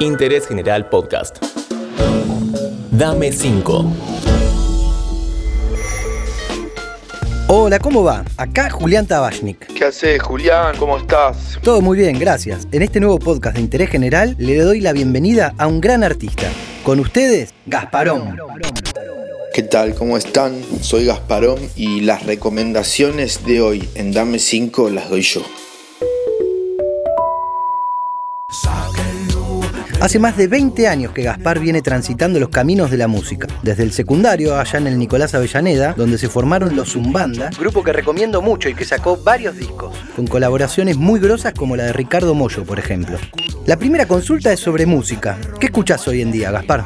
Interés General Podcast. Dame 5. Hola, ¿cómo va? Acá Julián Tabachnik. ¿Qué haces, Julián? ¿Cómo estás? Todo muy bien, gracias. En este nuevo podcast de Interés General le doy la bienvenida a un gran artista. Con ustedes, Gasparón. ¿Qué tal? ¿Cómo están? Soy Gasparón y las recomendaciones de hoy en Dame 5 las doy yo. Hace más de 20 años que Gaspar viene transitando los caminos de la música. Desde el secundario, allá en el Nicolás Avellaneda, donde se formaron los Zumbanda, grupo que recomiendo mucho y que sacó varios discos, con colaboraciones muy grosas como la de Ricardo Mollo, por ejemplo. La primera consulta es sobre música. ¿Qué escuchás hoy en día, Gaspar?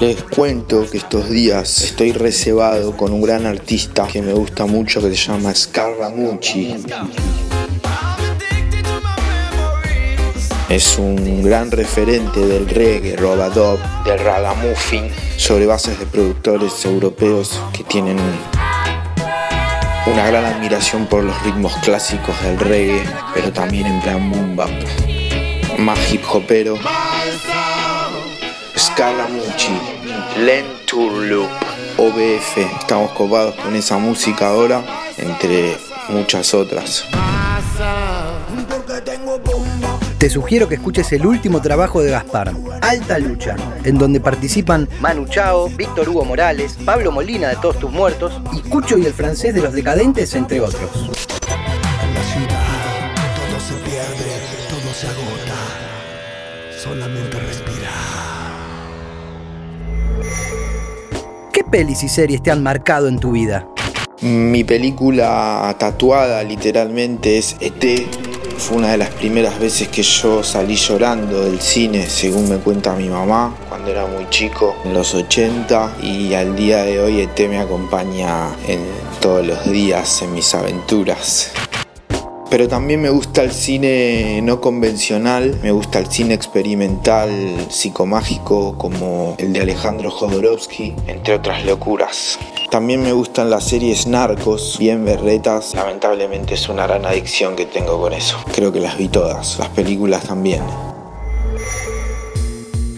Les cuento que estos días estoy reservado con un gran artista que me gusta mucho que se llama Scarramucci. Es un gran referente del reggae, robadop, del ragamuffin, sobre bases de productores europeos que tienen una gran admiración por los ritmos clásicos del reggae, pero también en plan boom bap, más hip hopero. Scaramucci, Len Loop, OBF, estamos copados con esa música ahora, entre muchas otras. Te sugiero que escuches el último trabajo de Gaspar, Alta Lucha, en donde participan Manu Chao, Víctor Hugo Morales, Pablo Molina de Todos Tus Muertos y Cucho y el francés de Los Decadentes, entre otros. En la ciudad todo se pierde, todo se agota. Solamente respira. ¿Qué pelis y series te han marcado en tu vida? Mi película tatuada literalmente es ET. Fue una de las primeras veces que yo salí llorando del cine, según me cuenta mi mamá, cuando era muy chico, en los 80, y al día de hoy ET me acompaña en todos los días en mis aventuras. Pero también me gusta el cine no convencional, me gusta el cine experimental, psicomágico, como el de Alejandro Jodorowsky, entre otras locuras. También me gustan las series narcos, bien berretas. Lamentablemente es una gran adicción que tengo con eso. Creo que las vi todas, las películas también.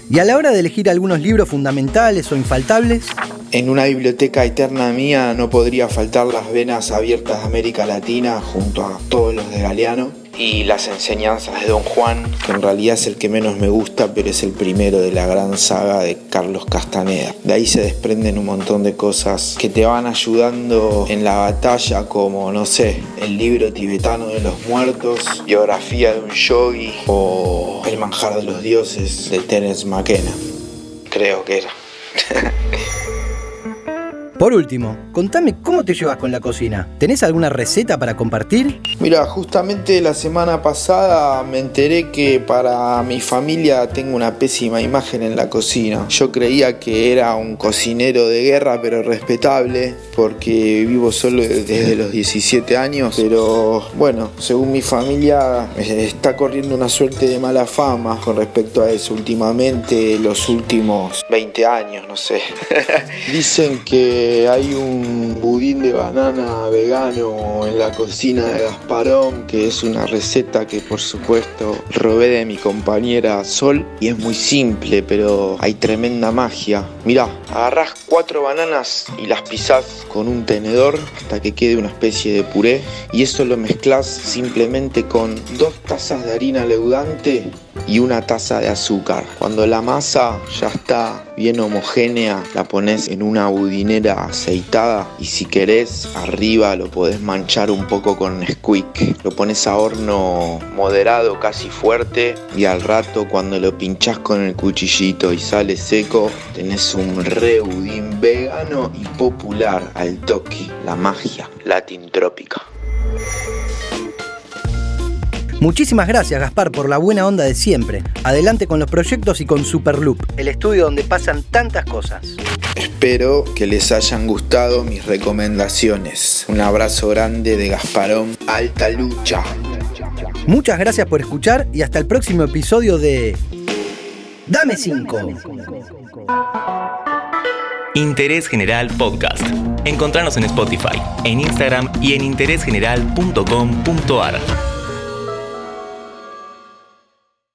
Y a la hora de elegir algunos libros fundamentales o infaltables, En una biblioteca eterna mía no podría faltar las venas abiertas de América Latina junto a todos los de Galeano y las enseñanzas de Don Juan, que en realidad es el que menos me gusta, pero es el primero de la gran saga de Carlos Castaneda. De ahí se desprenden un montón de cosas que te van ayudando en la batalla, como, no sé, el libro tibetano de los muertos, biografía de un yogi o El manjar de los dioses de Terence McKenna. Creo que era. por último, contame cómo te llevas con la cocina. ¿Tenés alguna receta para compartir? Mira, justamente la semana pasada me enteré que para mi familia tengo una pésima imagen en la cocina. Yo creía que era un cocinero de guerra, pero respetable, porque vivo solo desde los 17 años. Pero bueno, según mi familia, está corriendo una suerte de mala fama con respecto a eso últimamente, los últimos 20 años, no sé. Dicen que hay un budín de banana vegano en la cocina de Gasparón, que es una receta que por supuesto robé de mi compañera Sol y es muy simple, pero hay tremenda magia. Mirá, agarrás cuatro bananas y las pisás con un tenedor hasta que quede una especie de puré y eso lo mezclas simplemente con dos tazas de harina leudante y una taza de azúcar. Cuando la masa ya está bien homogénea, la pones en una budinera aceitada y si querés arriba lo podés manchar un poco con Squeak. Lo pones a horno moderado, casi fuerte y al rato cuando lo pinchás con el cuchillito y sale seco, tenés un re budín vegano y popular al toque, la magia latintrópica. Muchísimas gracias, Gaspar, por la buena onda de siempre. Adelante con los proyectos y con Superloop, el estudio donde pasan tantas cosas. Espero que les hayan gustado mis recomendaciones. Un abrazo grande de Gasparón, alta lucha. Muchas gracias por escuchar y hasta el próximo episodio de Dame 5. Interés General Podcast. Encontrarnos en Spotify, en Instagram y en interésgeneral.com.ar.